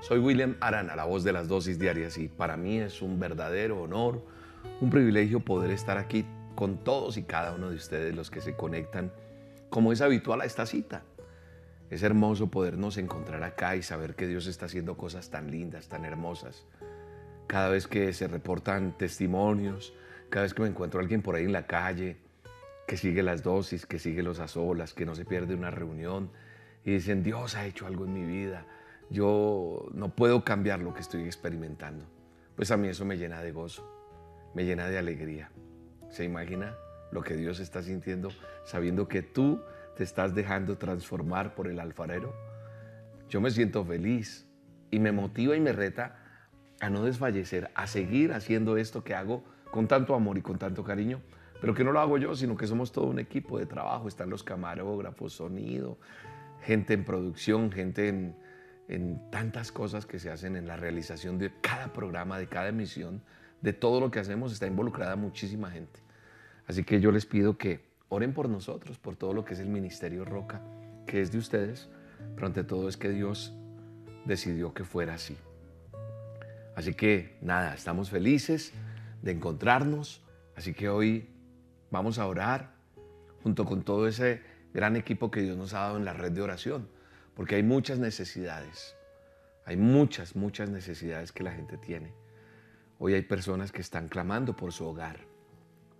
Soy William Arana, la voz de las dosis diarias y para mí es un verdadero honor, un privilegio poder estar aquí con todos y cada uno de ustedes los que se conectan como es habitual a esta cita. Es hermoso podernos encontrar acá y saber que Dios está haciendo cosas tan lindas, tan hermosas. Cada vez que se reportan testimonios, cada vez que me encuentro a alguien por ahí en la calle, que sigue las dosis, que sigue los a solas, que no se pierde una reunión y dicen, Dios ha hecho algo en mi vida, yo no puedo cambiar lo que estoy experimentando. Pues a mí eso me llena de gozo, me llena de alegría. ¿Se imagina lo que Dios está sintiendo sabiendo que tú te estás dejando transformar por el alfarero? Yo me siento feliz y me motiva y me reta a no desfallecer, a seguir haciendo esto que hago con tanto amor y con tanto cariño, pero que no lo hago yo, sino que somos todo un equipo de trabajo. Están los camarógrafos, sonido, gente en producción, gente en, en tantas cosas que se hacen en la realización de cada programa, de cada emisión, de todo lo que hacemos, está involucrada muchísima gente. Así que yo les pido que oren por nosotros, por todo lo que es el Ministerio Roca, que es de ustedes, pero ante todo es que Dios decidió que fuera así. Así que nada, estamos felices de encontrarnos, así que hoy vamos a orar junto con todo ese gran equipo que Dios nos ha dado en la red de oración porque hay muchas necesidades. Hay muchas, muchas necesidades que la gente tiene. Hoy hay personas que están clamando por su hogar,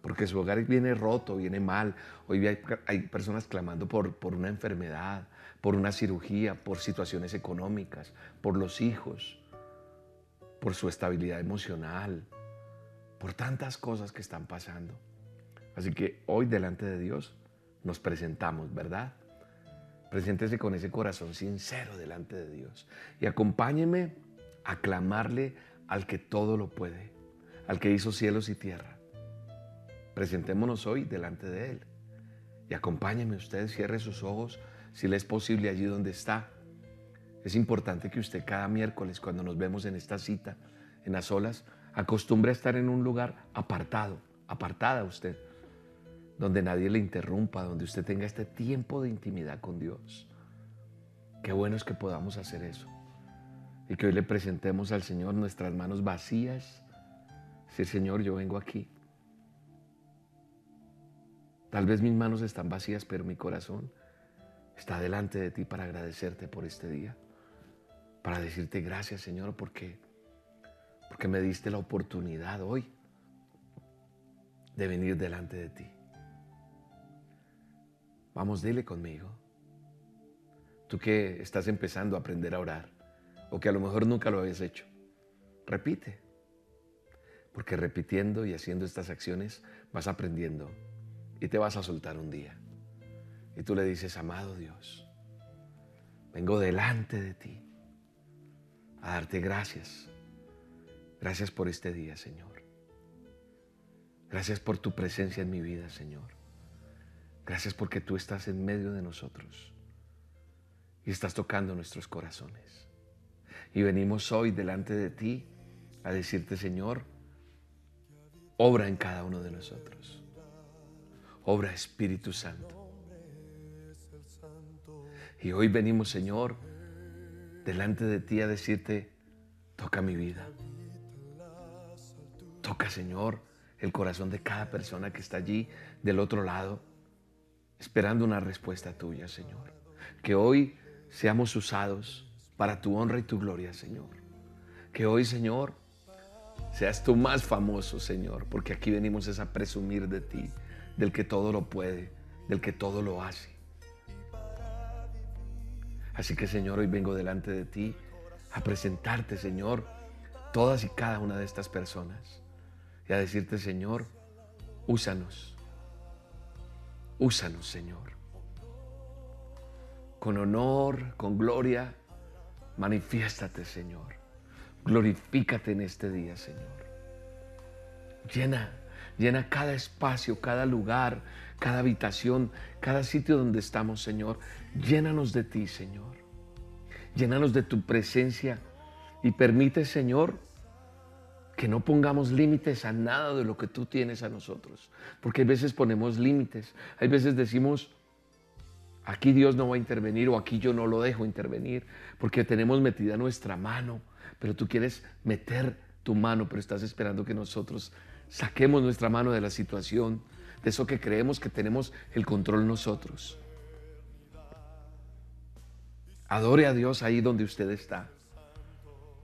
porque su hogar viene roto, viene mal. Hoy hay, personas clamando por, por una enfermedad, por una cirugía, por situaciones económicas, por los hijos, por su estabilidad emocional, por tantas cosas que están pasando. Así que hoy delante de Dios nos presentamos, ¿verdad? Preséntese con ese corazón sincero delante de Dios y acompáñeme a clamarle al que todo lo puede, al que hizo cielos y tierra. Presentémonos hoy delante de Él y acompáñeme usted, cierre sus ojos si le es posible allí donde está. Es importante que usted cada miércoles cuando nos vemos en esta cita, en las olas, acostumbre a estar en un lugar apartado, apartada usted donde nadie le interrumpa, donde usted tenga este tiempo de intimidad con Dios. Qué bueno es que podamos hacer eso. Y que hoy le presentemos al Señor nuestras manos vacías. Sí, Señor, yo vengo aquí. Tal vez mis manos están vacías, pero mi corazón está delante de ti para agradecerte por este día. Para decirte gracias, Señor, porque, porque me diste la oportunidad hoy de venir delante de ti. Vamos, dile conmigo. Tú que estás empezando a aprender a orar o que a lo mejor nunca lo habías hecho, repite. Porque repitiendo y haciendo estas acciones vas aprendiendo y te vas a soltar un día. Y tú le dices, amado Dios, vengo delante de ti a darte gracias. Gracias por este día, Señor. Gracias por tu presencia en mi vida, Señor. Gracias porque tú estás en medio de nosotros y estás tocando nuestros corazones. Y venimos hoy delante de ti a decirte, Señor, obra en cada uno de nosotros. Obra Espíritu Santo. Y hoy venimos, Señor, delante de ti a decirte, toca mi vida. Toca, Señor, el corazón de cada persona que está allí del otro lado esperando una respuesta tuya, Señor. Que hoy seamos usados para tu honra y tu gloria, Señor. Que hoy, Señor, seas tú más famoso, Señor, porque aquí venimos a presumir de ti, del que todo lo puede, del que todo lo hace. Así que, Señor, hoy vengo delante de ti a presentarte, Señor, todas y cada una de estas personas y a decirte, Señor, úsanos Úsanos, Señor. Con honor, con gloria, manifiéstate, Señor. Glorifícate en este día, Señor. Llena, llena cada espacio, cada lugar, cada habitación, cada sitio donde estamos, Señor. Llénanos de ti, Señor. Llénanos de tu presencia y permite, Señor, que no pongamos límites a nada de lo que tú tienes a nosotros. Porque hay veces ponemos límites. Hay veces decimos, aquí Dios no va a intervenir o aquí yo no lo dejo intervenir porque tenemos metida nuestra mano. Pero tú quieres meter tu mano, pero estás esperando que nosotros saquemos nuestra mano de la situación, de eso que creemos que tenemos el control nosotros. Adore a Dios ahí donde usted está.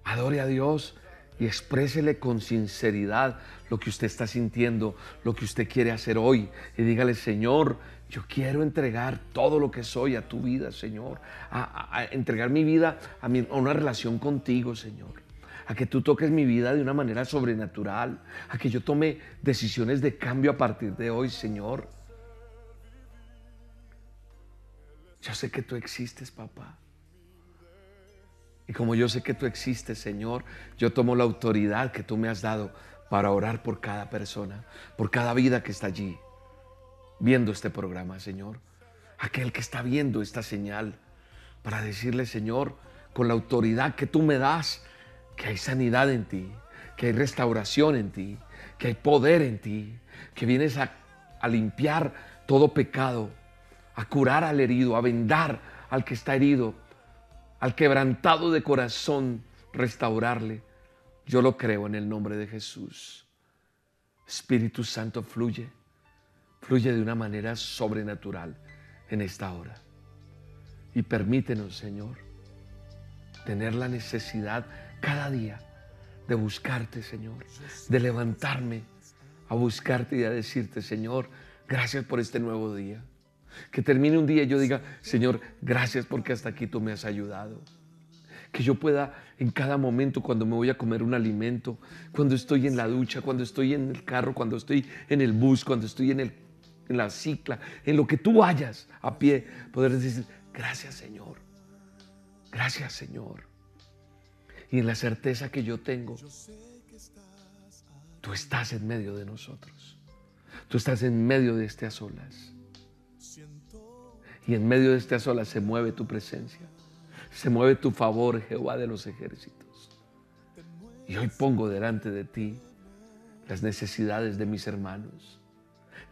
Adore a Dios y exprésele con sinceridad lo que usted está sintiendo, lo que usted quiere hacer hoy. Y dígale, Señor, yo quiero entregar todo lo que soy a tu vida, Señor. A, entregar mi vida a, a una relación contigo, Señor. A que tú toques mi vida de una manera sobrenatural. A que yo tome decisiones de cambio a partir de hoy, Señor. Yo sé que tú existes, papá. Y como yo sé que tú existes, Señor, yo tomo la autoridad que tú me has dado para orar por cada persona, por cada vida que está allí, viendo este programa, Señor. Aquel que está viendo esta señal, para decirle, Señor, con la autoridad que tú me das, que hay sanidad en ti, que hay restauración en ti, que hay poder en ti, que vienes a, limpiar todo pecado, a curar al herido, a vendar al que está herido, al quebrantado de corazón, restaurarle. Yo lo creo en el nombre de Jesús. Espíritu Santo fluye, fluye de una manera sobrenatural en esta hora. Y permítenos, Señor, tener la necesidad cada día de buscarte, Señor, de levantarme a buscarte y a decirte, Señor, gracias por este nuevo día. Que termine un día y yo diga, Señor, gracias porque hasta aquí tú me has ayudado. Que yo pueda en cada momento, cuando me voy a comer un alimento, cuando estoy en la ducha, cuando estoy en el carro, cuando estoy en el bus, cuando estoy en, el, en la cicla, en lo que tú vayas a pie, poder decir, gracias Señor, gracias Señor. Y en la certeza que yo tengo, tú estás en medio de nosotros. Tú estás en medio de estas olas. Y en medio de esta sola se mueve tu presencia. Se mueve tu favor, Jehová de los ejércitos. Y hoy pongo delante de ti las necesidades de mis hermanos,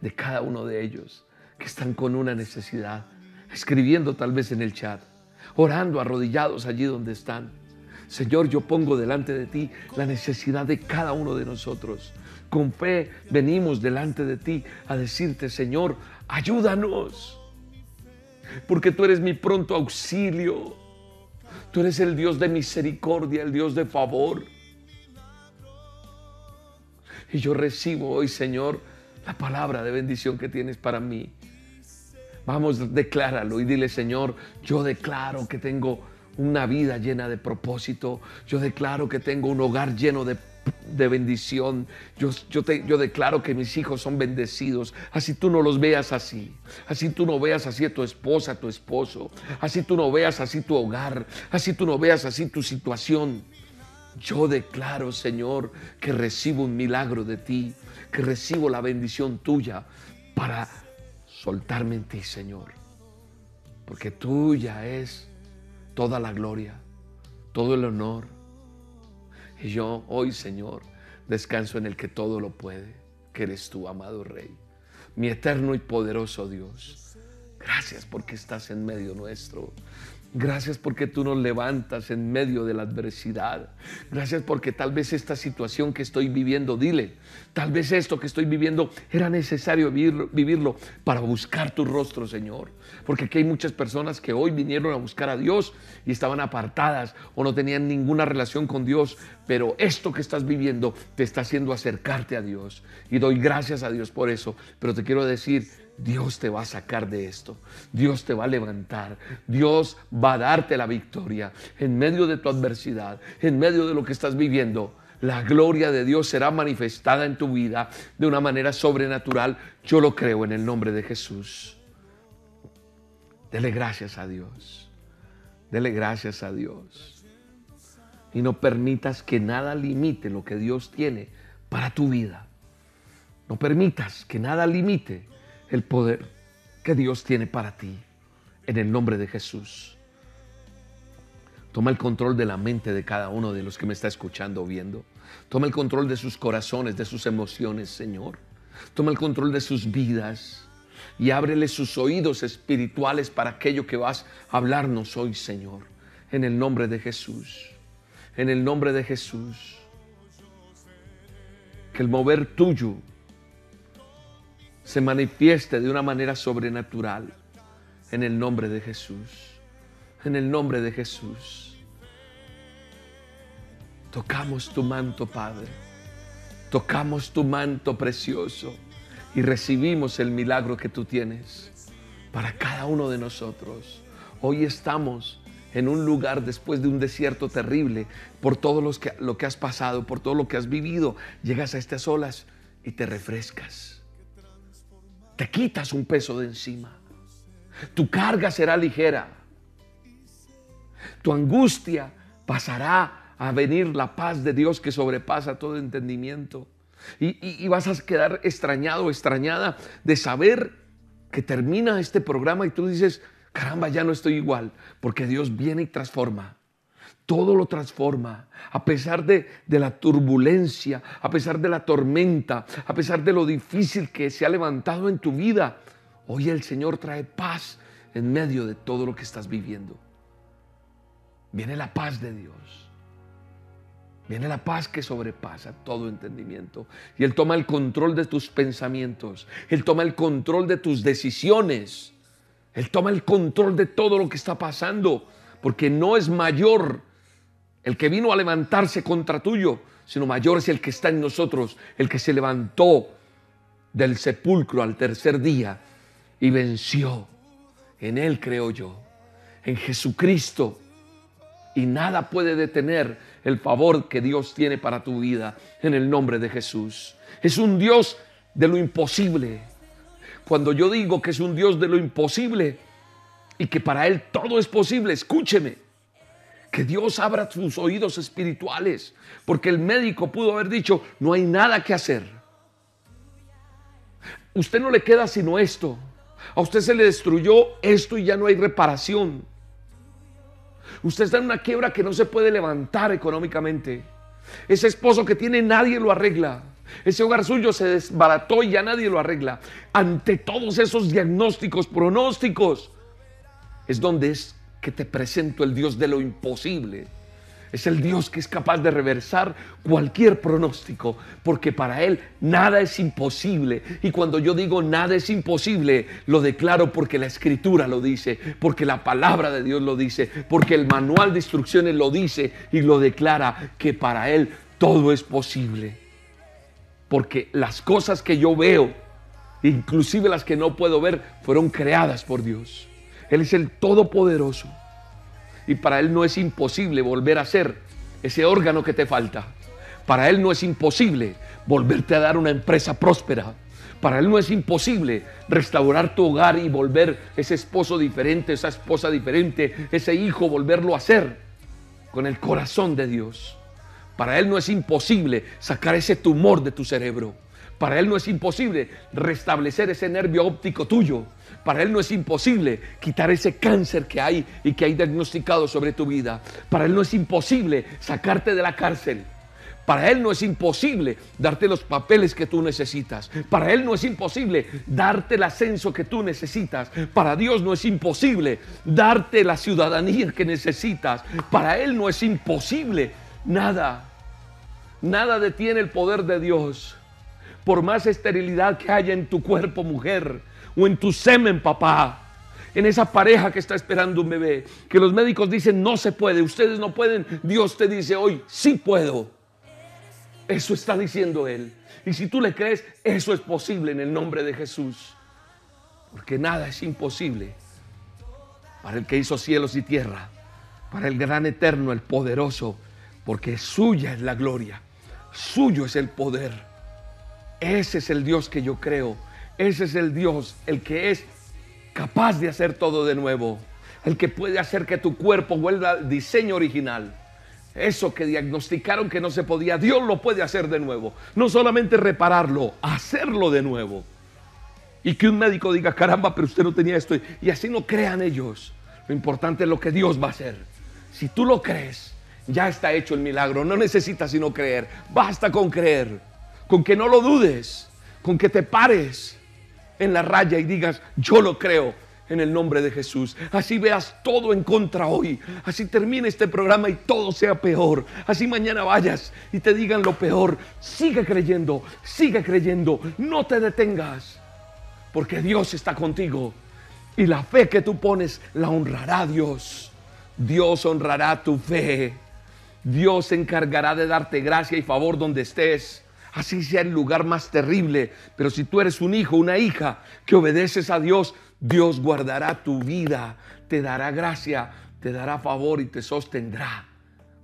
de cada uno de ellos que están con una necesidad, escribiendo tal vez en el chat, orando arrodillados allí donde están. Señor, yo pongo delante de ti la necesidad de cada uno de nosotros. Con fe venimos delante de ti a decirte, Señor, ayúdanos porque tú eres mi pronto auxilio. Tú eres el Dios de misericordia, el Dios de favor. Y yo recibo hoy, Señor, la palabra de bendición que tienes para mí. Vamos, decláralo y dile, Señor, yo declaro que tengo una vida llena de propósito. Yo declaro que tengo un hogar lleno de de bendición. Yo, yo, te, yo declaro que mis hijos son bendecidos. Así tú no los veas así. Así tú no veas así a tu esposa, a tu esposo. Así tú no veas así tu hogar. Así tú no veas así tu situación. Yo declaro, Señor, que recibo un milagro de ti, que recibo la bendición tuya para soltarme en ti, Señor. Porque tuya es toda la gloria, todo el honor, y yo hoy, Señor, descanso en el que todo lo puede, que eres tú, amado Rey, mi eterno y poderoso Dios. Gracias porque estás en medio nuestro. Gracias porque tú nos levantas en medio de la adversidad. Gracias porque tal vez esta situación que estoy viviendo, dile, tal vez esto que estoy viviendo era necesario vivirlo, para buscar tu rostro, Señor. Porque aquí hay muchas personas que hoy vinieron a buscar a Dios y estaban apartadas o no tenían ninguna relación con Dios. Pero esto que estás viviendo te está haciendo acercarte a Dios. Y doy gracias a Dios por eso. Pero te quiero decir, Dios te va a sacar de esto. Dios te va a levantar. Dios va a darte la victoria en medio de tu adversidad, en medio de lo que estás viviendo. La gloria de Dios será manifestada en tu vida de una manera sobrenatural. Yo lo creo en el nombre de Jesús. Dele gracias a Dios. Dele gracias a Dios. y no permitas que nada limite lo que Dios tiene para tu vida. No permitas que nada limite el poder que Dios tiene para ti. En el nombre de Jesús. Toma el control de la mente de cada uno de los que me está escuchando o viendo. Toma el control de sus corazones, de sus emociones, Señor. Toma el control de sus vidas y ábrele sus oídos espirituales para aquello que vas a hablarnos hoy, Señor. En el nombre de Jesús. En el nombre de Jesús. Que el mover tuyo se manifieste de una manera sobrenatural. En el nombre de Jesús. En el nombre de Jesús. Tocamos tu manto, Padre. Tocamos tu manto precioso y recibimos el milagro que tú tienes para cada uno de nosotros. Hoy estamos en un lugar después de un desierto terrible, por todo lo que, has pasado, por todo lo que has vivido. Llegas a estas olas y te refrescas. Te quitas un peso de encima. Tu carga será ligera. Tu angustia pasará a venir la paz de Dios que sobrepasa todo entendimiento. Y, vas a quedar extrañado, extrañada de saber que termina este programa y tú dices, caramba, ya no estoy igual, porque Dios viene y transforma. Todo lo transforma, a pesar de, de, la turbulencia, a pesar de la tormenta, a pesar de lo difícil que se ha levantado en tu vida. Hoy el Señor trae paz en medio de todo lo que estás viviendo. Viene la paz de Dios. Viene la paz que sobrepasa todo entendimiento. Y Él toma el control de tus pensamientos. Él toma el control de tus decisiones. Él toma el control de todo lo que está pasando. Porque no es mayor el que vino a levantarse contra tuyo, sino mayor es el que está en nosotros, el que se levantó del sepulcro al tercer día y venció. En Él creo yo, en Jesucristo. Y nada puede detener el favor que Dios tiene para tu vida en el nombre de Jesús. Es un Dios de lo imposible. Cuando yo digo que es un Dios de lo imposible y que para Él todo es posible, escúcheme. Que Dios abra sus oídos espirituales, porque el médico pudo haber dicho, no hay nada que hacer. Usted no le queda sino esto. A usted se le destruyó esto y ya no hay reparación. Usted está en una quiebra que no se puede levantar económicamente. Ese esposo que tiene nadie lo arregla. Ese hogar suyo se desbarató y ya nadie lo arregla. Ante todos esos diagnósticos, pronósticos, es donde es que te presento el Dios de lo imposible es el Dios que es capaz de reversar cualquier pronóstico, porque para Él nada es imposible. Y cuando yo digo nada es imposible, lo declaro porque la Escritura lo dice, porque la palabra de Dios lo dice, porque el manual de instrucciones lo dice y lo declara que para Él todo es posible. Porque las cosas que yo veo, inclusive las que no puedo ver, fueron creadas por Dios. Él es el Todopoderoso y para Él no es imposible volver a ser ese órgano que te falta. Para Él no es imposible volverte a dar una empresa próspera. Para Él no es imposible restaurar tu hogar y volver ese esposo diferente, esa esposa diferente, ese hijo, volverlo a ser con el corazón de Dios. Para Él no es imposible sacar ese tumor de tu cerebro. Para Él no es imposible restablecer ese nervio óptico tuyo. Para Él no es imposible quitar ese cáncer que hay y que hay diagnosticado sobre tu vida. Para Él no es imposible sacarte de la cárcel. Para Él no es imposible darte los papeles que tú necesitas. Para Él no es imposible darte el ascenso que tú necesitas. Para Dios no es imposible darte la ciudadanía que necesitas. Para Él no es imposible nada. Nada detiene el poder de Dios. Por más esterilidad que haya en tu cuerpo, mujer, o en tu semen, papá. En esa pareja que está esperando un bebé, que los médicos dicen no se puede, ustedes no pueden, Dios te dice hoy, sí puedo. Eso está diciendo Él. Y si tú le crees, eso es posible en el nombre de Jesús. Porque nada es imposible para el que hizo cielos y tierra, para el gran eterno, el poderoso, porque suya es la gloria, suyo es el poder. Ese es el Dios que yo creo ese es el Dios, el que es capaz de hacer todo de nuevo, el que puede hacer que tu cuerpo vuelva al diseño original. Eso que diagnosticaron que no se podía, Dios lo puede hacer de nuevo. No solamente repararlo, hacerlo de nuevo. Y que un médico diga, caramba, pero usted no tenía esto. Y así no crean ellos. Lo importante es lo que Dios va a hacer. Si tú lo crees, ya está hecho el milagro. No necesitas sino creer. Basta con creer. Con que no lo dudes. Con que te pares en la raya y digas, yo lo creo en el nombre de Jesús. Así veas todo en contra hoy. Así termine este programa y todo sea peor. Así mañana vayas y te digan lo peor. Sigue creyendo, sigue creyendo. No te detengas. Porque Dios está contigo. Y la fe que tú pones la honrará Dios. Dios honrará tu fe. Dios se encargará de darte gracia y favor donde estés así sea el lugar más terrible. Pero si tú eres un hijo, una hija que obedeces a Dios, Dios guardará tu vida, te dará gracia, te dará favor y te sostendrá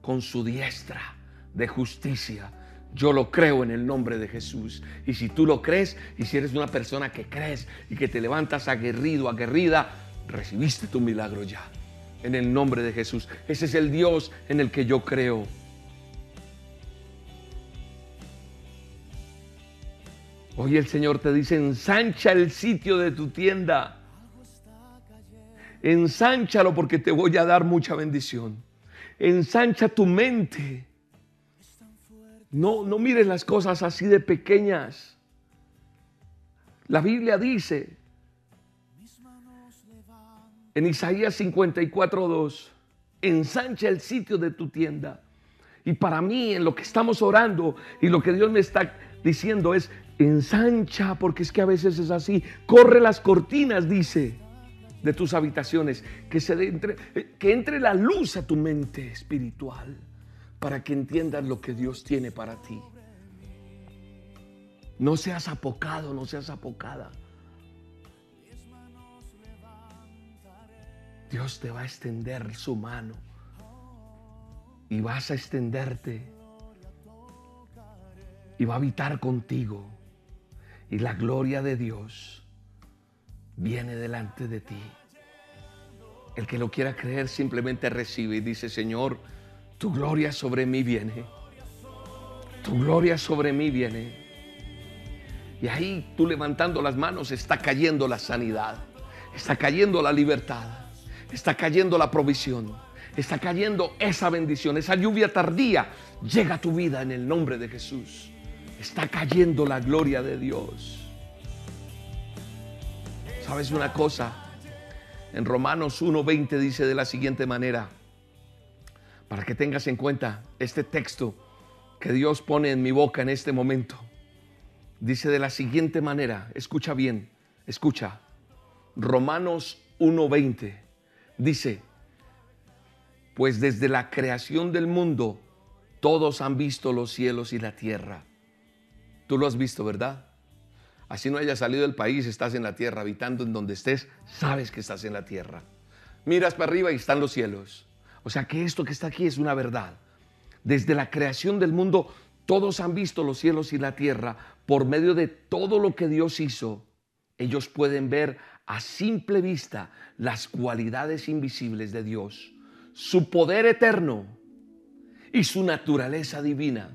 con su diestra de justicia. Yo lo creo en el nombre de Jesús. Y si tú lo crees, y si eres una persona que crees y que te levantas aguerrido, aguerrida, recibiste tu milagro ya. En el nombre de Jesús. Ese es el Dios en el que yo creo. Hoy el Señor te dice, ensancha el sitio de tu tienda Ensánchalo porque te voy a dar mucha bendición. Ensancha tu mente. No, no mires las cosas así de pequeñas. La Biblia dice en Isaías 54, 2, ensancha el sitio de tu tienda. Y para mí, en lo que estamos orando y lo que Dios me está diciendo es, ensancha, porque es que a veces es así, corre las cortinas, dice de tus habitaciones, que, se entre, que entre la luz a tu mente espiritual para que entiendas lo que Dios tiene para ti. No seas apocado, no seas apocada. Dios te va a extender su mano y vas a extenderte y va a habitar contigo. Y la gloria de Dios viene delante de ti. El que lo quiera creer simplemente recibe y dice, Señor, tu gloria sobre mí viene. Tu gloria sobre mí viene. Y ahí tú levantando las manos está cayendo la sanidad, está cayendo la libertad, está cayendo la provisión, está cayendo esa bendición, esa lluvia tardía llega a tu vida en el nombre de Jesús. Está cayendo la gloria de Dios. ¿Sabes una cosa? En Romanos 1.20 dice de la siguiente manera, para que tengas en cuenta este texto que Dios pone en mi boca en este momento. Dice de la siguiente manera, escucha bien, escucha. Romanos 1.20 dice, pues desde la creación del mundo todos han visto los cielos y la tierra. Tú lo has visto, ¿verdad? Así no hayas salido del país, estás en la tierra, habitando en donde estés, sabes que estás en la tierra. Miras para arriba y están los cielos. O sea que esto que está aquí es una verdad. Desde la creación del mundo, todos han visto los cielos y la tierra por medio de todo lo que Dios hizo. Ellos pueden ver a simple vista las cualidades invisibles de Dios, su poder eterno y su naturaleza divina.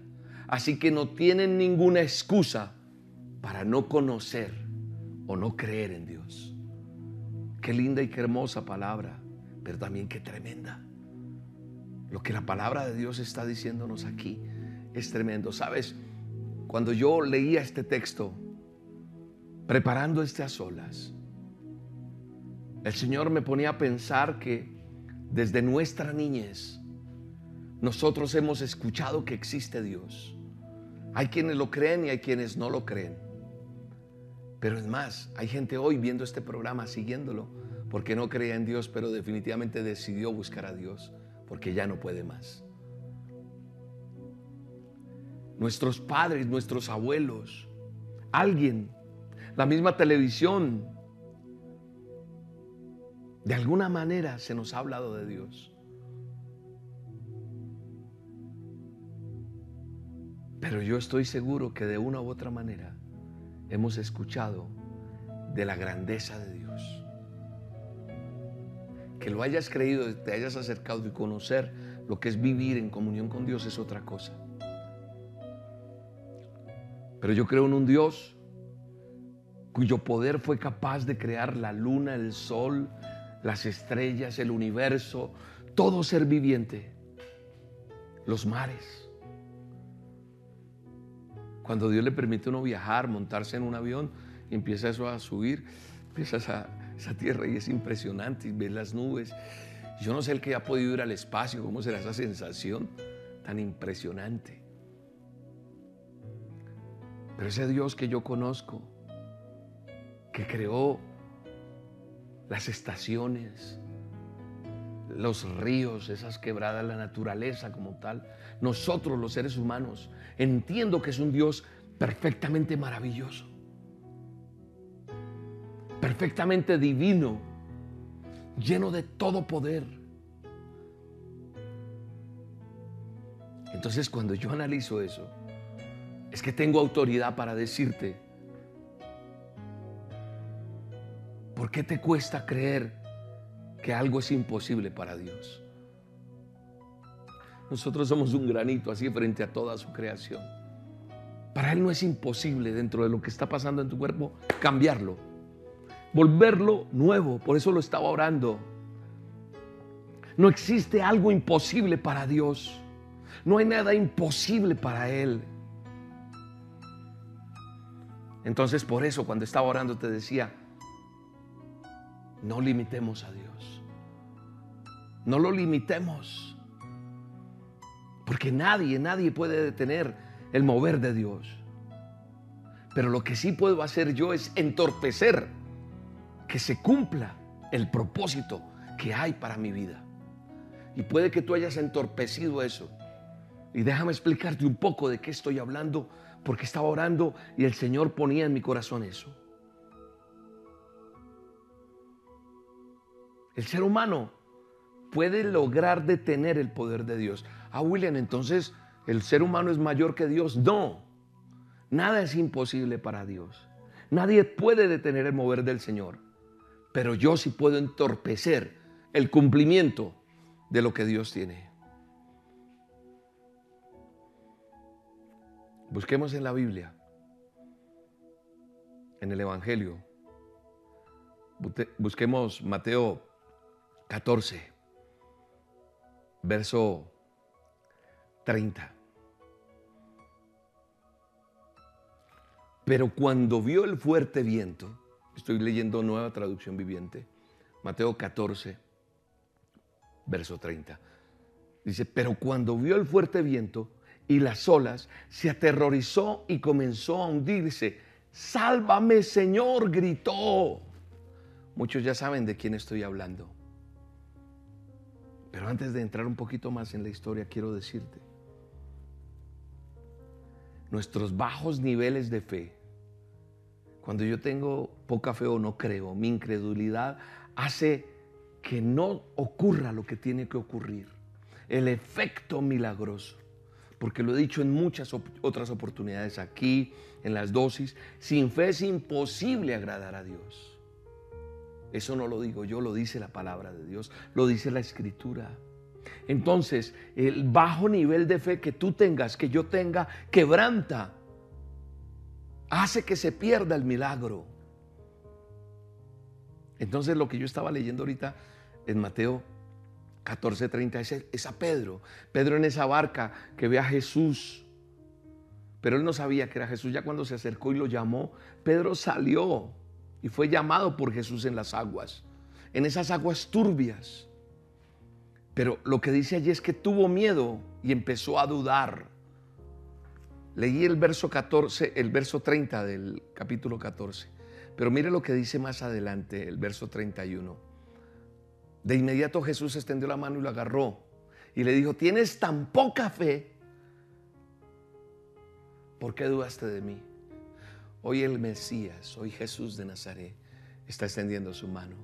Así que no tienen ninguna excusa para no conocer o no creer en Dios. Qué linda y qué hermosa palabra, pero también qué tremenda. Lo que la palabra de Dios está diciéndonos aquí es tremendo. Sabes, cuando yo leía este texto, preparando este a solas, el Señor me ponía a pensar que desde nuestra niñez nosotros hemos escuchado que existe Dios. Hay quienes lo creen y hay quienes no lo creen. Pero es más, hay gente hoy viendo este programa, siguiéndolo, porque no creía en Dios, pero definitivamente decidió buscar a Dios, porque ya no puede más. Nuestros padres, nuestros abuelos, alguien, la misma televisión, de alguna manera se nos ha hablado de Dios. Pero yo estoy seguro que de una u otra manera hemos escuchado de la grandeza de Dios. Que lo hayas creído, te hayas acercado y conocer lo que es vivir en comunión con Dios es otra cosa. Pero yo creo en un Dios cuyo poder fue capaz de crear la luna, el sol, las estrellas, el universo, todo ser viviente, los mares. Cuando Dios le permite a uno viajar, montarse en un avión empieza eso a subir, empieza esa, esa tierra y es impresionante y ves las nubes. Yo no sé el que ha podido ir al espacio, cómo será esa sensación tan impresionante. Pero ese Dios que yo conozco, que creó las estaciones, los ríos, esas quebradas, la naturaleza como tal, nosotros los seres humanos, entiendo que es un Dios perfectamente maravilloso, perfectamente divino, lleno de todo poder. Entonces cuando yo analizo eso, es que tengo autoridad para decirte, ¿por qué te cuesta creer que algo es imposible para Dios? Nosotros somos un granito así frente a toda su creación. Para Él no es imposible dentro de lo que está pasando en tu cuerpo cambiarlo, volverlo nuevo. Por eso lo estaba orando. No existe algo imposible para Dios. No hay nada imposible para Él. Entonces por eso cuando estaba orando te decía, no limitemos a Dios. No lo limitemos. Porque nadie, nadie puede detener el mover de Dios. Pero lo que sí puedo hacer yo es entorpecer que se cumpla el propósito que hay para mi vida. Y puede que tú hayas entorpecido eso. Y déjame explicarte un poco de qué estoy hablando porque estaba orando y el Señor ponía en mi corazón eso. El ser humano puede lograr detener el poder de Dios. Ah, William, entonces el ser humano es mayor que Dios. No, nada es imposible para Dios. Nadie puede detener el mover del Señor. Pero yo sí puedo entorpecer el cumplimiento de lo que Dios tiene. Busquemos en la Biblia, en el Evangelio. Busquemos Mateo 14, verso 30. Pero cuando vio el fuerte viento, estoy leyendo nueva traducción viviente, Mateo 14, verso 30. Dice, pero cuando vio el fuerte viento, y las olas, se aterrorizó y comenzó a hundirse. Sálvame Señor, gritó. Muchos ya saben de quién estoy hablando. Pero antes de entrar un poquito más en la historia, quiero decirte, nuestros bajos niveles de fe, cuando yo tengo poca fe o no creo, mi incredulidad hace que no ocurra lo que tiene que ocurrir. El efecto milagroso porque lo he dicho en muchas otras oportunidades aquí, en las dosis, sin fe es imposible agradar a Dios. Eso no lo digo yo, lo dice la palabra de Dios, lo dice la escritura. Entonces, el bajo nivel de fe que tú tengas, que yo tenga, quebranta, hace que se pierda el milagro. Entonces, lo que yo estaba leyendo ahorita en Mateo 14:30 es, a Pedro. Pedro en esa barca que ve a Jesús. Pero él no sabía que era Jesús. Ya cuando se acercó y lo llamó, Pedro salió y fue llamado por Jesús en las aguas. En esas aguas turbias. Pero lo que dice allí es que tuvo miedo y empezó a dudar. Leí el verso 14, el verso 30 del capítulo 14. Pero mire lo que dice más adelante, el verso 31. De inmediato Jesús extendió la mano y lo agarró y le dijo, tienes tan poca fe, ¿por qué dudaste de mí? Hoy el Mesías, hoy Jesús de Nazaret, está extendiendo su mano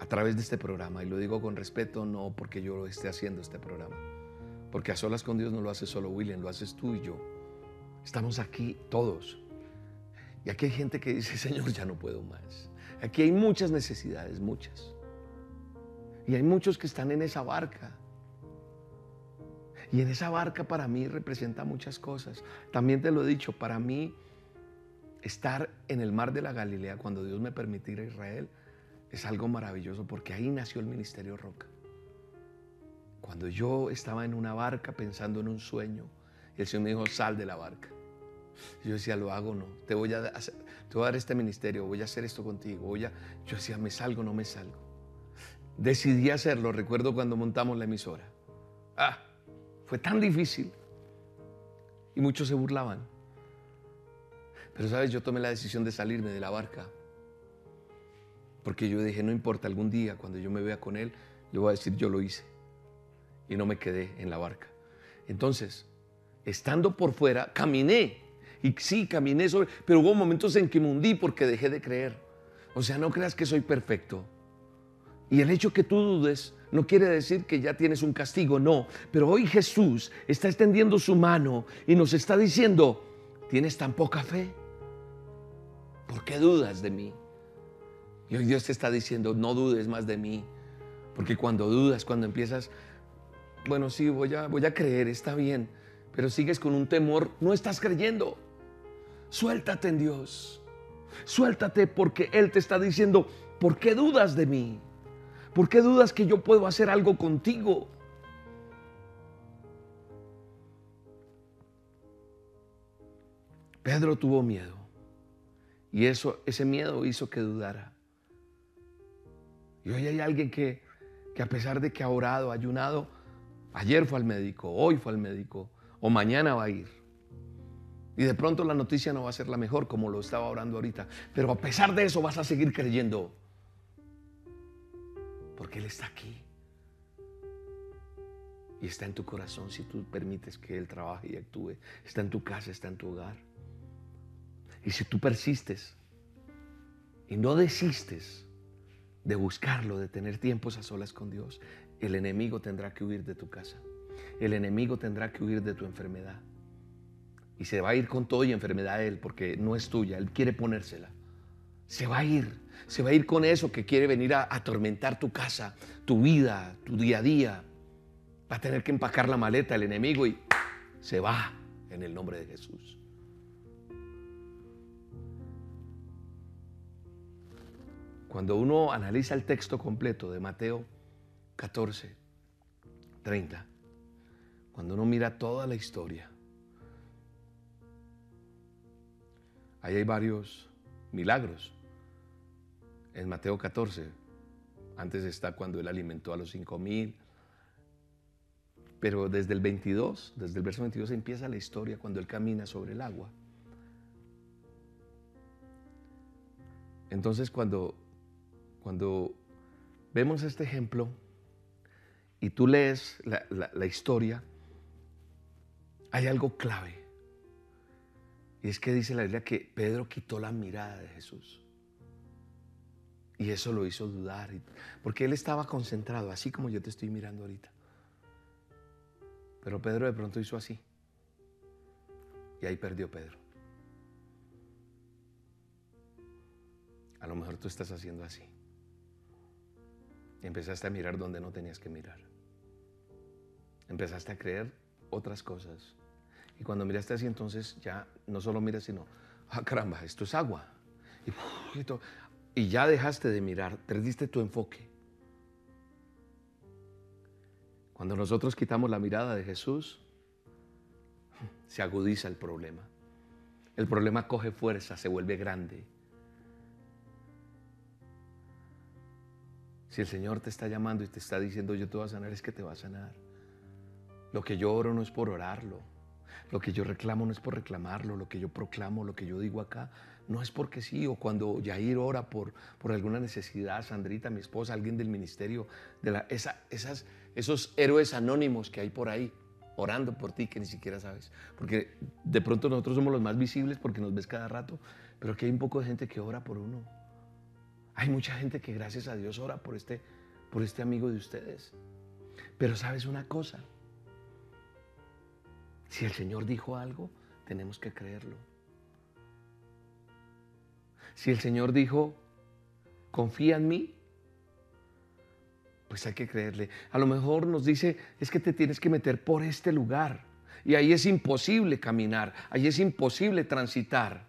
a través de este programa. Y lo digo con respeto, no porque yo lo esté haciendo este programa. Porque a solas con Dios no lo hace solo William, lo haces tú y yo. Estamos aquí todos. Y aquí hay gente que dice, Señor, ya no puedo más. Aquí hay muchas necesidades, muchas. Y hay muchos que están en esa barca. Y en esa barca para mí representa muchas cosas. También te lo he dicho, para mí estar en el mar de la Galilea cuando Dios me permitiera Israel es algo maravilloso porque ahí nació el ministerio Roca. Cuando yo estaba en una barca pensando en un sueño, el Señor me dijo, sal de la barca. yo decía, lo hago no, te voy, a te voy a dar este ministerio, voy a hacer esto contigo. Voy a... Yo decía, me salgo, no me salgo. Decidí hacerlo, recuerdo cuando montamos la emisora. Ah, fue tan difícil. Y muchos se burlaban. Pero sabes, yo tomé la decisión de salirme de la barca. Porque yo dije, no importa, algún día cuando yo me vea con él, yo voy a decir, yo lo hice. Y no me quedé en la barca. Entonces, estando por fuera, caminé. Y sí, caminé sobre, pero hubo momentos en que me hundí porque dejé de creer. O sea, no creas que soy perfecto. Y el hecho que tú dudes no quiere decir que ya tienes un castigo, no. Pero hoy Jesús está extendiendo su mano y nos está diciendo, ¿tienes tan poca fe? ¿Por qué dudas de mí? Y hoy Dios te está diciendo, no dudes más de mí. Porque cuando dudas, cuando empiezas, bueno, sí, voy a, voy a creer, está bien, pero sigues con un temor, no estás creyendo. Suéltate en Dios. Suéltate porque Él te está diciendo, ¿por qué dudas de mí? ¿Por qué dudas que yo puedo hacer algo contigo? Pedro tuvo miedo y eso, ese miedo hizo que dudara. Y hoy hay alguien que, que a pesar de que ha orado, ayunado, ayer fue al médico, hoy fue al médico o mañana va a ir. Y de pronto la noticia no va a ser la mejor como lo estaba orando ahorita. Pero a pesar de eso vas a seguir creyendo. Porque Él está aquí. Y está en tu corazón si tú permites que Él trabaje y actúe. Está en tu casa, está en tu hogar. Y si tú persistes y no desistes de buscarlo, de tener tiempos a solas con Dios, el enemigo tendrá que huir de tu casa. El enemigo tendrá que huir de tu enfermedad. Y se va a ir con todo y enfermedad a Él porque no es tuya. Él quiere ponérsela. Se va a ir. Se va a ir con eso que quiere venir a atormentar tu casa, tu vida, tu día a día. Va a tener que empacar la maleta el enemigo y se va en el nombre de Jesús. Cuando uno analiza el texto completo de Mateo 14, 30, cuando uno mira toda la historia, ahí hay varios milagros. En Mateo 14, antes está cuando él alimentó a los cinco mil, pero desde el 22, desde el verso 22 empieza la historia cuando él camina sobre el agua. Entonces cuando, cuando vemos este ejemplo y tú lees la, historia, hay algo clave. Y es que dice la Biblia que Pedro quitó la mirada de Jesús. Y eso lo hizo dudar. Porque él estaba concentrado, así como yo te estoy mirando ahorita. Pero Pedro de pronto hizo así. Y ahí perdió Pedro. A lo mejor tú estás haciendo así. Empezaste a mirar donde no tenías que mirar. Empezaste a creer otras cosas y cuando miraste así, entonces ya no solo miras, sino, ah, caramba, esto es agua. Y, y ya dejaste de mirar, perdiste tu enfoque. Cuando nosotros quitamos la mirada de Jesús, se agudiza el problema. El problema coge fuerza, se vuelve grande. Si el Señor te está llamando y te está diciendo yo te voy a sanar, es que te va a sanar. Lo que yo oro no es por orarlo. Lo que yo reclamo no es por reclamarlo, lo que yo proclamo, lo que yo digo acá, no es porque sí, o cuando Yair ora por, por alguna necesidad, Sandrita, mi esposa, alguien del ministerio, de la, esas, esos héroes anónimos que hay por ahí, orando por ti que ni siquiera sabes. Porque de pronto nosotros somos los más visibles porque nos ves cada rato, pero aquí hay un poco de gente que ora por uno. Hay mucha gente que gracias a Dios ora por este, por este amigo de ustedes. Pero sabes una cosa, si el Señor dijo algo, tenemos que creerlo. Si el Señor dijo, confía en mí, pues hay que creerle. A lo mejor nos dice, es que te tienes que meter por este lugar. Y ahí es imposible caminar, ahí es imposible transitar.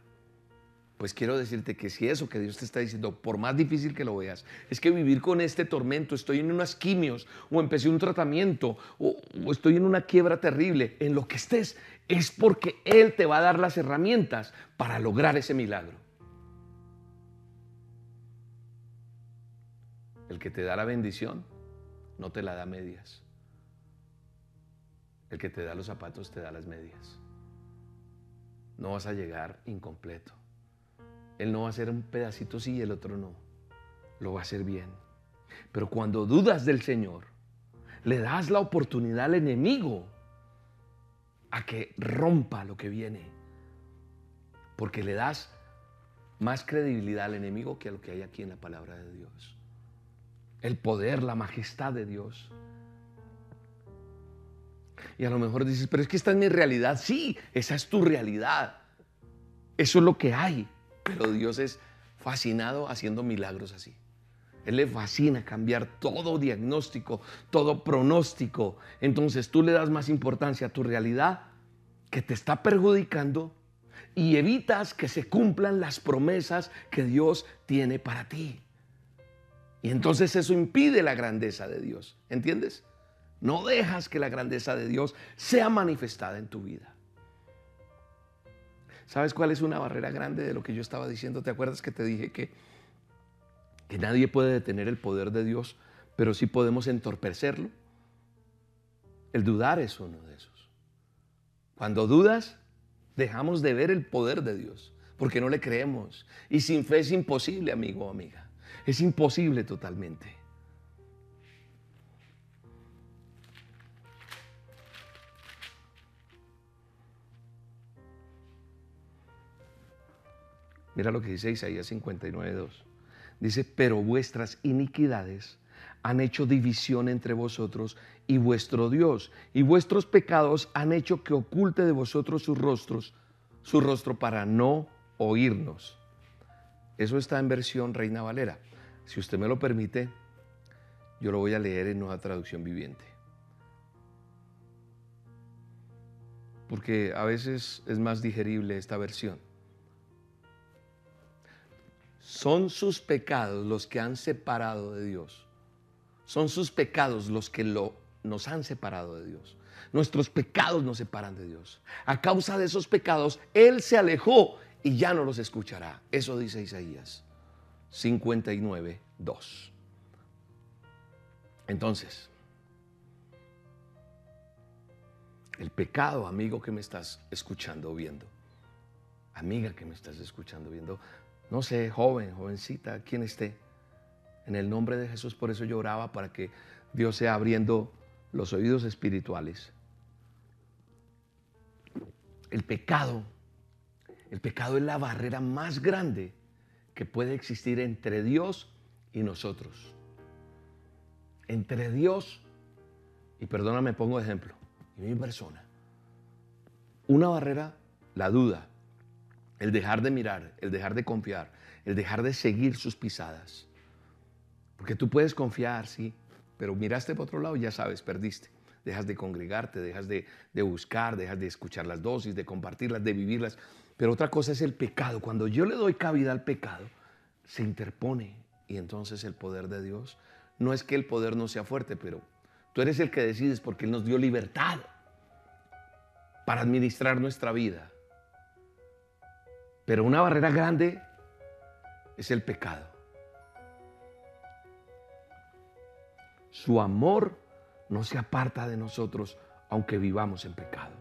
Pues quiero decirte que si eso que Dios te está diciendo, por más difícil que lo veas, es que vivir con este tormento, estoy en unas quimios o empecé un tratamiento o, o, estoy en una quiebra terrible, en lo que estés, es porque Él te va a dar las herramientas para lograr ese milagro. El que te da la bendición no te la da medias. El que te da los zapatos te da las medias. No vas a llegar incompleto. Él no va a hacer un pedacito sí y el otro no. Lo va a hacer bien. Pero cuando dudas del Señor, le das la oportunidad al enemigo a que rompa lo que viene. Porque le das más credibilidad al enemigo que a lo que hay aquí en la palabra de Dios. El poder, la majestad de Dios. Y a lo mejor dices, pero es que esta es mi realidad. Sí, esa es tu realidad. Eso es lo que hay. Pero Dios es fascinado haciendo milagros así. Él le fascina cambiar todo diagnóstico, todo pronóstico. Entonces tú le das más importancia a tu realidad que te está perjudicando y evitas que se cumplan las promesas que Dios tiene para ti. Y entonces eso impide la grandeza de Dios. ¿Entiendes? No dejas que la grandeza de Dios sea manifestada en tu vida. ¿Sabes cuál es una barrera grande de lo que yo estaba diciendo? ¿Te acuerdas que te dije que, que nadie puede detener el poder de Dios, pero sí podemos entorpecerlo? El dudar es uno de esos. Cuando dudas, dejamos de ver el poder de Dios, porque no le creemos. Y sin fe es imposible, amigo o amiga. Es imposible totalmente. Mira lo que dice Isaías 59.2. Dice, pero vuestras iniquidades han hecho división entre vosotros y vuestro Dios, y vuestros pecados han hecho que oculte de vosotros sus rostros, su rostro para no oírnos. Eso está en versión Reina Valera. Si usted me lo permite, yo lo voy a leer en nueva traducción viviente. Porque a veces es más digerible esta versión. Son sus pecados los que han separado de Dios. Son sus pecados los que lo, nos han separado de Dios. Nuestros pecados nos separan de Dios. A causa de esos pecados, Él se alejó y ya no los escuchará. Eso dice Isaías 59, 2. Entonces, el pecado, amigo que me estás escuchando viendo, amiga que me estás escuchando viendo, no sé, joven, jovencita, quien esté, en el nombre de Jesús, por eso yo oraba para que Dios sea abriendo los oídos espirituales. El pecado, el pecado es la barrera más grande que puede existir entre Dios y nosotros. Entre Dios, y perdóname, pongo ejemplo, y mi persona. Una barrera, la duda, el dejar de mirar, el dejar de confiar, el dejar de seguir sus pisadas. Porque tú puedes confiar, sí, pero miraste por otro lado y ya sabes, perdiste. Dejas de congregarte, dejas de, de, buscar, dejas de escuchar las dosis, de compartirlas, de vivirlas. Pero otra cosa es el pecado. Cuando yo le doy cabida al pecado, se interpone y entonces el poder de Dios no es que el poder no sea fuerte, pero tú eres el que decides porque Él nos dio libertad para administrar nuestra vida. Pero una barrera grande es el pecado. Su amor no se aparta de nosotros aunque vivamos en pecado.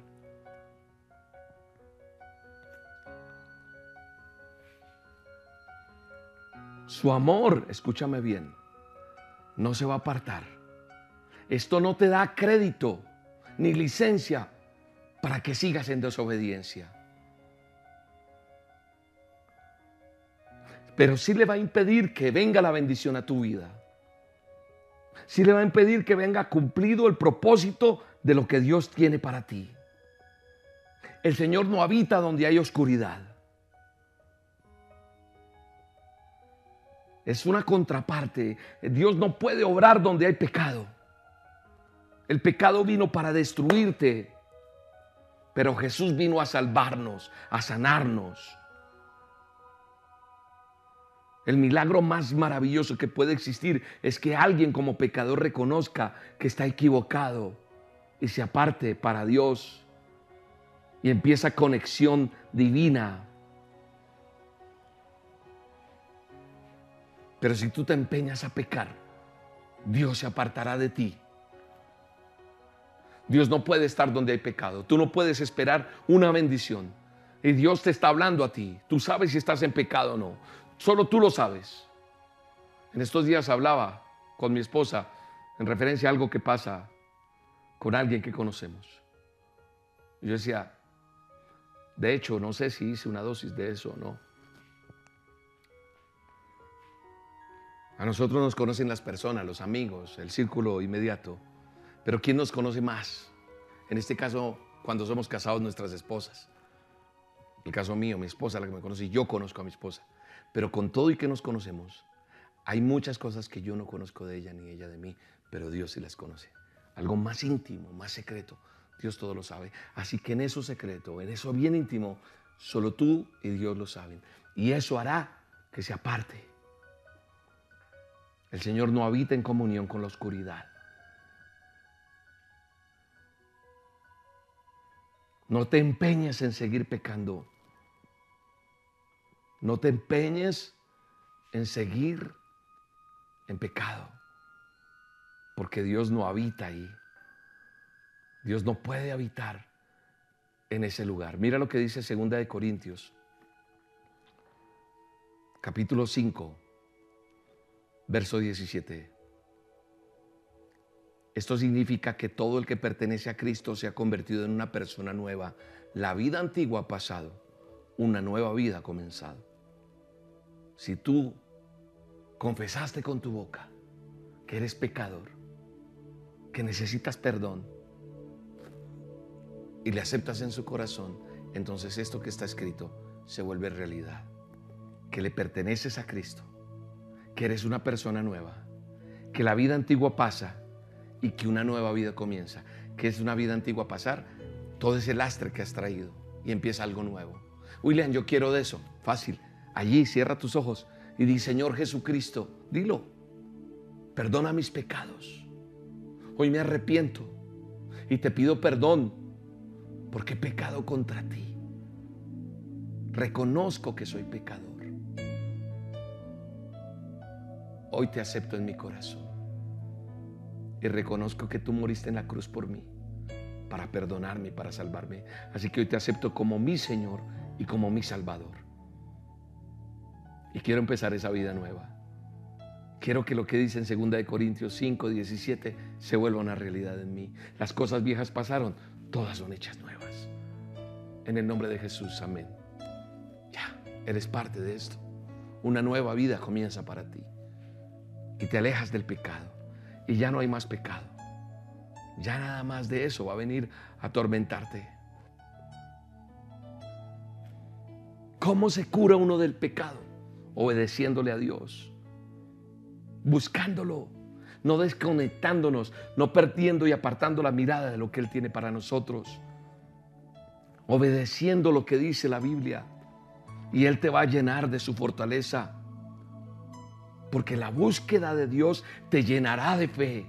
Su amor, escúchame bien, no se va a apartar. Esto no te da crédito ni licencia para que sigas en desobediencia. Pero sí le va a impedir que venga la bendición a tu vida. Sí le va a impedir que venga cumplido el propósito de lo que Dios tiene para ti. El Señor no habita donde hay oscuridad. Es una contraparte. Dios no puede obrar donde hay pecado. El pecado vino para destruirte, pero Jesús vino a salvarnos, a sanarnos. El milagro más maravilloso que puede existir es que alguien como pecador reconozca que está equivocado y se aparte para Dios y empieza conexión divina. Pero si tú te empeñas a pecar, Dios se apartará de ti. Dios no puede estar donde hay pecado. Tú no puedes esperar una bendición. Y Dios te está hablando a ti. Tú sabes si estás en pecado o no. Solo tú lo sabes. En estos días hablaba con mi esposa en referencia a algo que pasa con alguien que conocemos. yo decía, de hecho, no sé si hice una dosis de eso o no. A nosotros nos conocen las personas, los amigos, el círculo inmediato. Pero ¿quién nos conoce más? En este caso, cuando somos casados, nuestras esposas. El caso mío, mi esposa, la que me conoce, yo conozco a mi esposa. Pero con todo y que nos conocemos, hay muchas cosas que yo no conozco de ella ni ella de mí, pero Dios sí las conoce. Algo más íntimo, más secreto. Dios todo lo sabe. Así que en eso secreto, en eso bien íntimo, solo tú y Dios lo saben. Y eso hará que se aparte. El Señor no habita en comunión con la oscuridad. No te empeñes en seguir pecando. No te empeñes en seguir en pecado. Porque Dios no habita ahí. Dios no puede habitar en ese lugar. Mira lo que dice Segunda de Corintios, capítulo 5, verso 17. Esto significa que todo el que pertenece a Cristo se ha convertido en una persona nueva. La vida antigua ha pasado, una nueva vida ha comenzado. Si tú confesaste con tu boca que eres pecador, que necesitas perdón y le aceptas en su corazón, entonces esto que está escrito se vuelve realidad. Que le perteneces a Cristo, que eres una persona nueva, que la vida antigua pasa y que una nueva vida comienza. que es una vida antigua pasar? Todo ese lastre que has traído y empieza algo nuevo. William, yo quiero de eso. Fácil. Allí cierra tus ojos y di, Señor Jesucristo, dilo, perdona mis pecados. Hoy me arrepiento y te pido perdón porque he pecado contra ti. Reconozco que soy pecador. Hoy te acepto en mi corazón y reconozco que tú moriste en la cruz por mí, para perdonarme, para salvarme. Así que hoy te acepto como mi Señor y como mi Salvador. Y quiero empezar esa vida nueva. Quiero que lo que dice en 2 Corintios 5, 17 se vuelva una realidad en mí. Las cosas viejas pasaron, todas son hechas nuevas. En el nombre de Jesús, amén. Ya, eres parte de esto. Una nueva vida comienza para ti. Y te alejas del pecado y ya no hay más pecado. Ya nada más de eso va a venir a atormentarte. ¿Cómo se cura uno del pecado? Obedeciéndole a Dios, buscándolo, no desconectándonos, no perdiendo y apartando la mirada de lo que Él tiene para nosotros, obedeciendo lo que dice la Biblia. Y Él te va a llenar de su fortaleza porque la búsqueda de Dios te llenará de fe.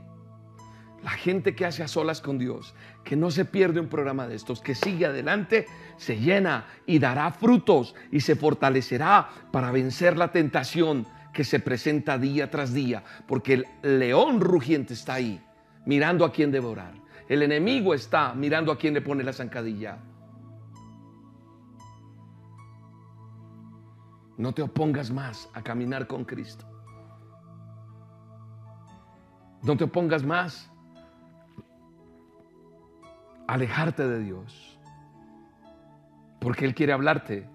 La gente que hace a solas con Dios, que no se pierde un programa de estos, que sigue adelante, se llena y dará frutos y se fortalecerá para vencer la tentación que se presenta día tras día, porque el león rugiente está ahí, mirando a quien devorar. El enemigo está mirando a quien le pone la zancadilla. No te opongas más a caminar con Cristo. No te pongas más. Alejarte de Dios. Porque Él quiere hablarte.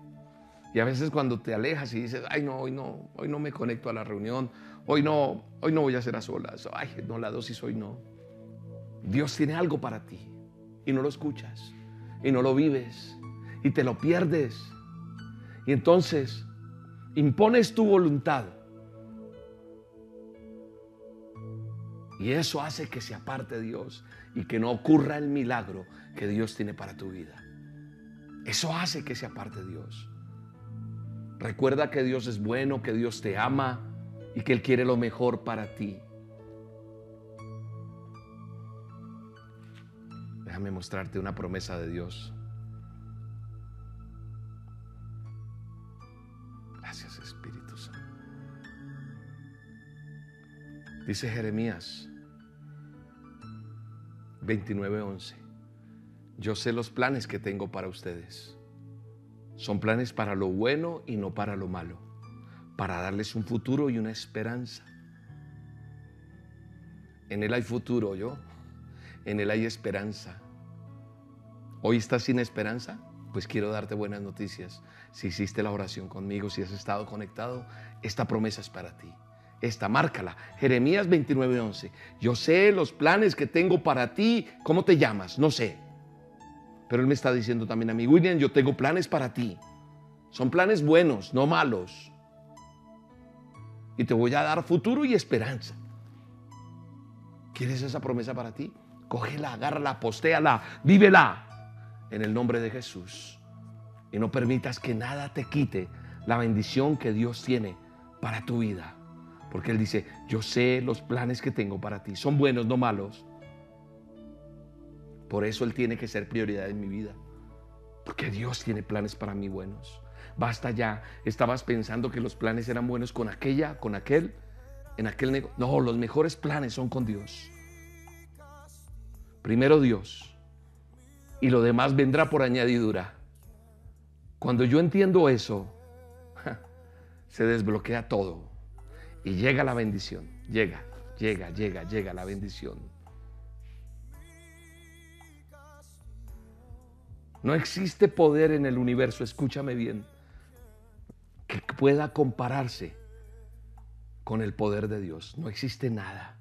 Y a veces cuando te alejas y dices, ay no, hoy no, hoy no me conecto a la reunión, hoy no, hoy no voy a hacer a solas, ay, no, la dosis hoy no. Dios tiene algo para ti y no lo escuchas y no lo vives y te lo pierdes. Y entonces impones tu voluntad Y eso hace que se aparte Dios y que no ocurra el milagro que Dios tiene para tu vida. Eso hace que se aparte Dios. Recuerda que Dios es bueno, que Dios te ama y que Él quiere lo mejor para ti. Déjame mostrarte una promesa de Dios. Gracias Espíritu Santo. Dice Jeremías 29:11. Yo sé los planes que tengo para ustedes. Son planes para lo bueno y no para lo malo, para darles un futuro y una esperanza. En Él hay futuro, yo. En Él hay esperanza. ¿Hoy estás sin esperanza? Pues quiero darte buenas noticias. Si hiciste la oración conmigo, si has estado conectado, esta promesa es para ti. Esta, márcala. Jeremías 29:11. Yo sé los planes que tengo para ti. ¿Cómo te llamas? No sé. Pero Él me está diciendo también a mí, William, yo tengo planes para ti. Son planes buenos, no malos. Y te voy a dar futuro y esperanza. ¿Quieres esa promesa para ti? Cógela, agárrala, postéala, vívela en el nombre de Jesús. Y no permitas que nada te quite la bendición que Dios tiene para tu vida. Porque Él dice, yo sé los planes que tengo para ti. Son buenos, no malos. Por eso Él tiene que ser prioridad en mi vida. Porque Dios tiene planes para mí buenos. Basta ya. Estabas pensando que los planes eran buenos con aquella, con aquel, en aquel negocio. No, los mejores planes son con Dios. Primero Dios. Y lo demás vendrá por añadidura. Cuando yo entiendo eso, se desbloquea todo. Y llega la bendición. Llega, llega, llega, llega la bendición. No existe poder en el universo, escúchame bien, que pueda compararse con el poder de Dios. No existe nada.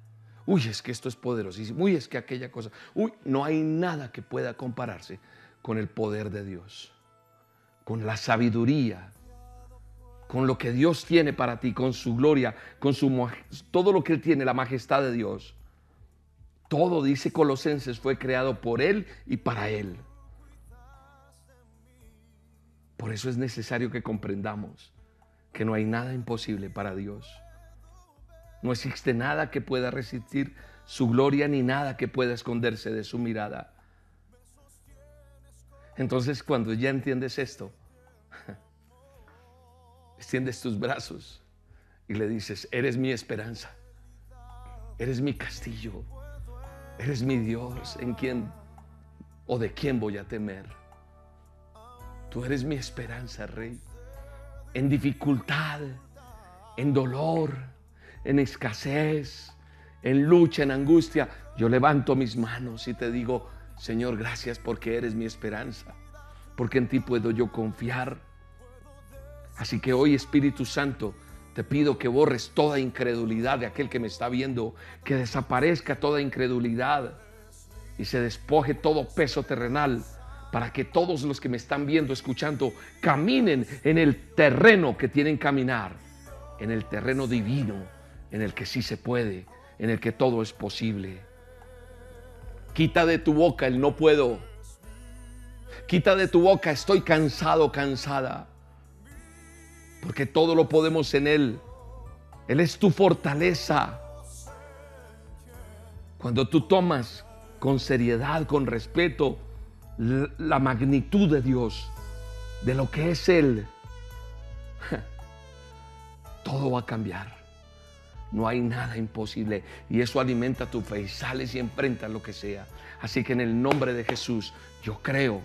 Uy, es que esto es poderosísimo. Uy, es que aquella cosa. Uy, no hay nada que pueda compararse con el poder de Dios, con la sabiduría, con lo que Dios tiene para ti, con su gloria, con su todo lo que él tiene, la majestad de Dios. Todo dice Colosenses fue creado por él y para él. Por eso es necesario que comprendamos que no hay nada imposible para Dios. No existe nada que pueda resistir su gloria ni nada que pueda esconderse de su mirada. Entonces cuando ya entiendes esto, extiendes tus brazos y le dices, eres mi esperanza, eres mi castillo, eres mi Dios en quien o de quién voy a temer. Tú eres mi esperanza, Rey. En dificultad, en dolor, en escasez, en lucha, en angustia, yo levanto mis manos y te digo, Señor, gracias porque eres mi esperanza, porque en ti puedo yo confiar. Así que hoy, Espíritu Santo, te pido que borres toda incredulidad de aquel que me está viendo, que desaparezca toda incredulidad y se despoje todo peso terrenal para que todos los que me están viendo, escuchando, caminen en el terreno que tienen caminar, en el terreno divino, en el que sí se puede, en el que todo es posible. Quita de tu boca el no puedo. Quita de tu boca estoy cansado, cansada. Porque todo lo podemos en Él. Él es tu fortaleza. Cuando tú tomas con seriedad, con respeto, la magnitud de Dios, de lo que es Él, todo va a cambiar. No hay nada imposible. Y eso alimenta tu fe y sales y enfrentas lo que sea. Así que en el nombre de Jesús, yo creo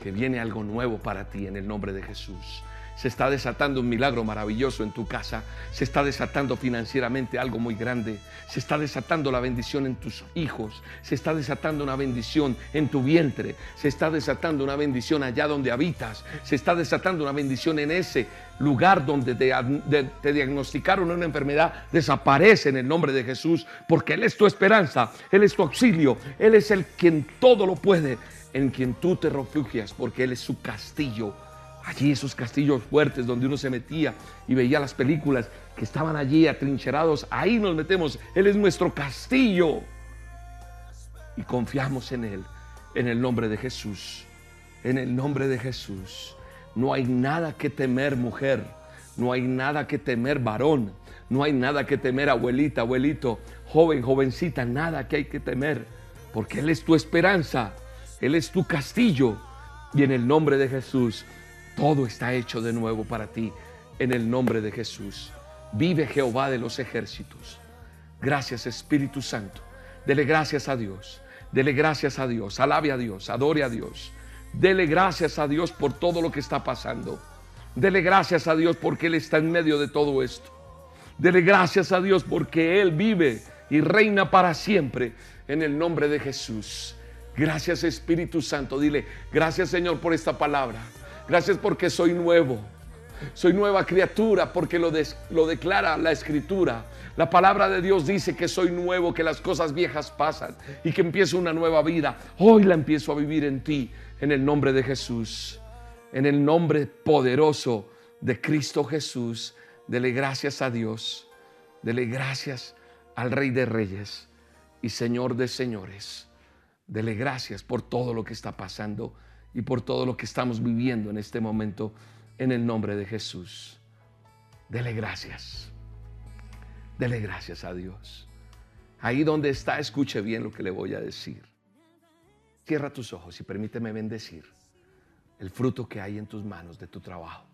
que viene algo nuevo para ti en el nombre de Jesús. Se está desatando un milagro maravilloso en tu casa. Se está desatando financieramente algo muy grande. Se está desatando la bendición en tus hijos. Se está desatando una bendición en tu vientre. Se está desatando una bendición allá donde habitas. Se está desatando una bendición en ese lugar donde te, diagnosticaron una enfermedad. Desaparece en el nombre de Jesús porque Él es tu esperanza. Él es tu auxilio. Él es el quien todo lo puede. En quien tú te refugias porque Él es su castillo Allí esos castillos fuertes donde uno se metía y veía las películas que estaban allí atrincherados, ahí nos metemos. Él es nuestro castillo. Y confiamos en Él, en el nombre de Jesús. En el nombre de Jesús. No hay nada que temer, mujer. No hay nada que temer, varón. No hay nada que temer, abuelita, abuelito, joven, jovencita. Nada que hay que temer. Porque Él es tu esperanza. Él es tu castillo. Y en el nombre de Jesús, todo está hecho de nuevo para ti. En el nombre de Jesús. Vive Jehová de los ejércitos. Gracias Espíritu Santo. Dele gracias a Dios. Dele gracias a Dios. Alabe a Dios. Adore a Dios. Dele gracias a Dios por todo lo que está pasando. Dele gracias a Dios porque Él está en medio de todo esto. Dele gracias a Dios porque Él vive y reina para siempre en el nombre de Jesús. Gracias Espíritu Santo. Dile, gracias Señor por esta palabra. Gracias porque soy nuevo. Soy nueva criatura porque lo, lo declara la escritura. La palabra de Dios dice que soy nuevo, que las cosas viejas pasan y que empiezo una nueva vida. Hoy la empiezo a vivir en ti, en el nombre de Jesús. En el nombre poderoso de Cristo Jesús. Dele gracias a Dios. Dele gracias al Rey de Reyes y Señor de Señores. Dele gracias por todo lo que está pasando y por todo lo que estamos viviendo en este momento en el nombre de Jesús. Dele gracias. Dele gracias a Dios. Ahí donde está, escuche bien lo que le voy a decir. Cierra tus ojos y permíteme bendecir el fruto que hay en tus manos de tu trabajo.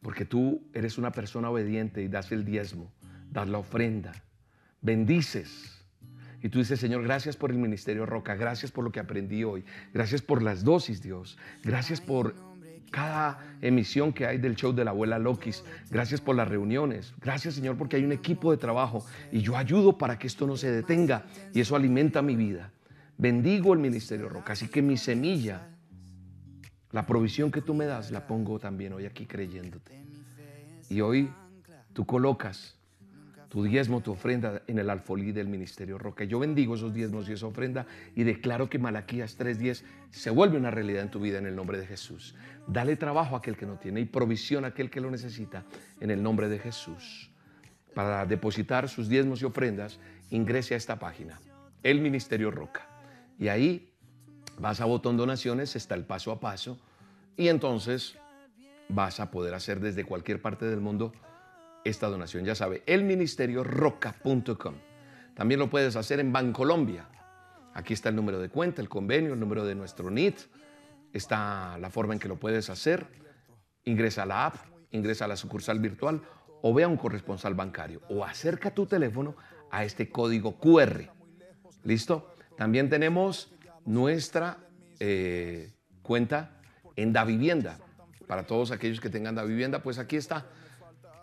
Porque tú eres una persona obediente y das el diezmo, das la ofrenda, bendices. Y tú dices, Señor, gracias por el ministerio Roca, gracias por lo que aprendí hoy, gracias por las dosis, Dios, gracias por cada emisión que hay del show de la abuela Lokis. Gracias por las reuniones. Gracias Señor porque hay un equipo de trabajo y yo ayudo para que esto no se detenga y eso alimenta mi vida. Bendigo el ministerio Roca, así que mi semilla, la provisión que tú me das, la pongo también hoy aquí creyéndote. Y hoy tú colocas tu diezmo, tu ofrenda en el alfolí del Ministerio Roca. Yo bendigo esos diezmos y esa ofrenda y declaro que Malaquías 3.10 se vuelve una realidad en tu vida en el nombre de Jesús. Dale trabajo a aquel que no tiene y provisión a aquel que lo necesita en el nombre de Jesús. Para depositar sus diezmos y ofrendas, ingrese a esta página, el Ministerio Roca. Y ahí vas a botón donaciones, está el paso a paso y entonces vas a poder hacer desde cualquier parte del mundo esta donación. Ya sabe, elministerioroca.com. También lo puedes hacer en Bancolombia. Aquí está el número de cuenta, el convenio, el número de nuestro NIT. Está la forma en que lo puedes hacer. Ingresa a la app, ingresa a la sucursal virtual o ve a un corresponsal bancario o acerca tu teléfono a este código QR. ¿Listo? También tenemos nuestra eh, cuenta en Da Vivienda. Para todos aquellos que tengan Da Vivienda, pues aquí está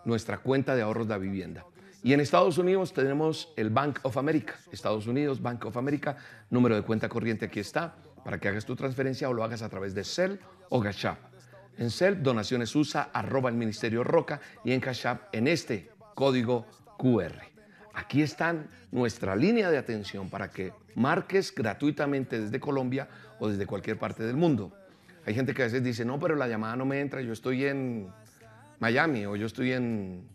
nuestra cuenta de ahorros de vivienda. Y en Estados Unidos tenemos el Bank of America. Estados Unidos, Bank of America, número de cuenta corriente aquí está, para que hagas tu transferencia o lo hagas a través de Cell o Cash En Cell, donaciones USA, arroba el Ministerio Roca y en Cash en este código QR. Aquí están nuestra línea de atención para que marques gratuitamente desde Colombia o desde cualquier parte del mundo. Hay gente que a veces dice, no, pero la llamada no me entra, yo estoy en Miami o yo estoy en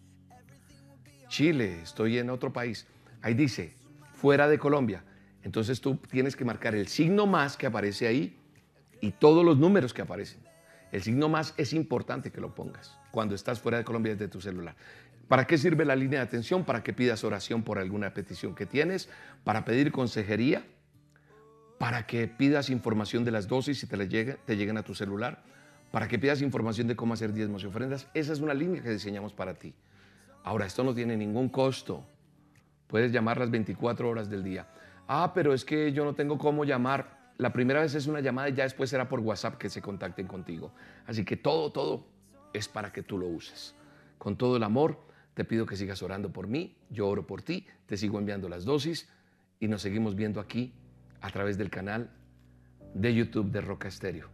Chile, estoy en otro país. Ahí dice, fuera de Colombia. Entonces tú tienes que marcar el signo más que aparece ahí y todos los números que aparecen. El signo más es importante que lo pongas cuando estás fuera de Colombia desde tu celular. ¿Para qué sirve la línea de atención? Para que pidas oración por alguna petición que tienes, para pedir consejería, para que pidas información de las dosis si te, te lleguen a tu celular para que pidas información de cómo hacer diezmos y ofrendas. Esa es una línea que diseñamos para ti. Ahora, esto no tiene ningún costo. Puedes llamar las 24 horas del día. Ah, pero es que yo no tengo cómo llamar. La primera vez es una llamada y ya después será por WhatsApp que se contacten contigo. Así que todo, todo es para que tú lo uses. Con todo el amor, te pido que sigas orando por mí. Yo oro por ti. Te sigo enviando las dosis y nos seguimos viendo aquí a través del canal de YouTube de Roca Estéreo.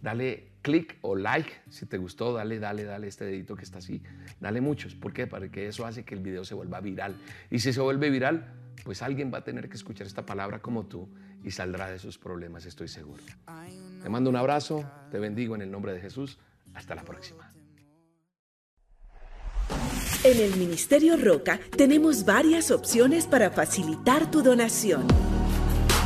Dale clic o like si te gustó, dale, dale, dale este dedito que está así. Dale muchos. ¿Por qué? Para que eso hace que el video se vuelva viral. Y si se vuelve viral, pues alguien va a tener que escuchar esta palabra como tú y saldrá de sus problemas, estoy seguro. Te mando un abrazo, te bendigo en el nombre de Jesús. Hasta la próxima. En el Ministerio Roca tenemos varias opciones para facilitar tu donación.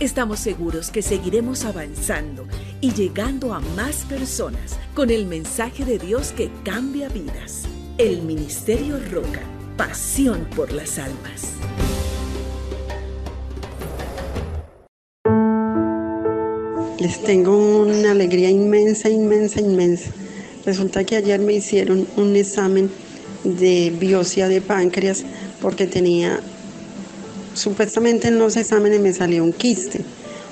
Estamos seguros que seguiremos avanzando y llegando a más personas con el mensaje de Dios que cambia vidas. El Ministerio Roca, pasión por las almas. Les tengo una alegría inmensa, inmensa, inmensa. Resulta que ayer me hicieron un examen de biopsia de páncreas porque tenía, supuestamente en los exámenes me salió un quiste.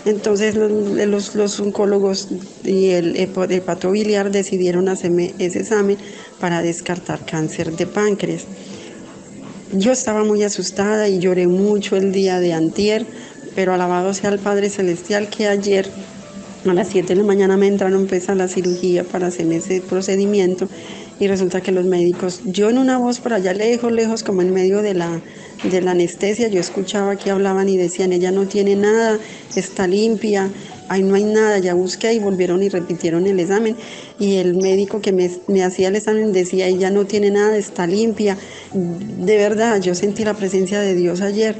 Entonces los, los, oncólogos y el hepatobiliar decidieron hacerme ese examen para descartar cáncer de páncreas. Yo estaba muy asustada y lloré mucho el día de antier, pero alabado sea el Padre Celestial que ayer a las 7 de la mañana me entraron pues a la cirugía para hacerme ese procedimiento y resulta que los médicos, yo en una voz por allá lejos, lejos, como en medio de la, de la anestesia, yo escuchaba que hablaban y decían, ella no tiene nada, está limpia, ahí no hay nada, ya busqué y volvieron y repitieron el examen y el médico que me, me hacía el examen decía, ella no tiene nada, está limpia. De verdad, yo sentí la presencia de Dios ayer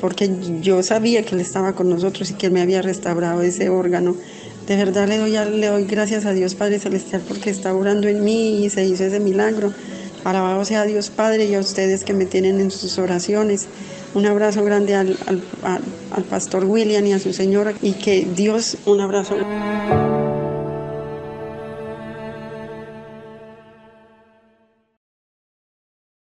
porque yo sabía que Él estaba con nosotros y que Él me había restaurado ese órgano. De verdad le doy, le doy gracias a Dios Padre Celestial porque está orando en mí y se hizo ese milagro. Alabado sea Dios Padre y a ustedes que me tienen en sus oraciones. Un abrazo grande al, al, al, pastor William y a su señora y que Dios, un abrazo.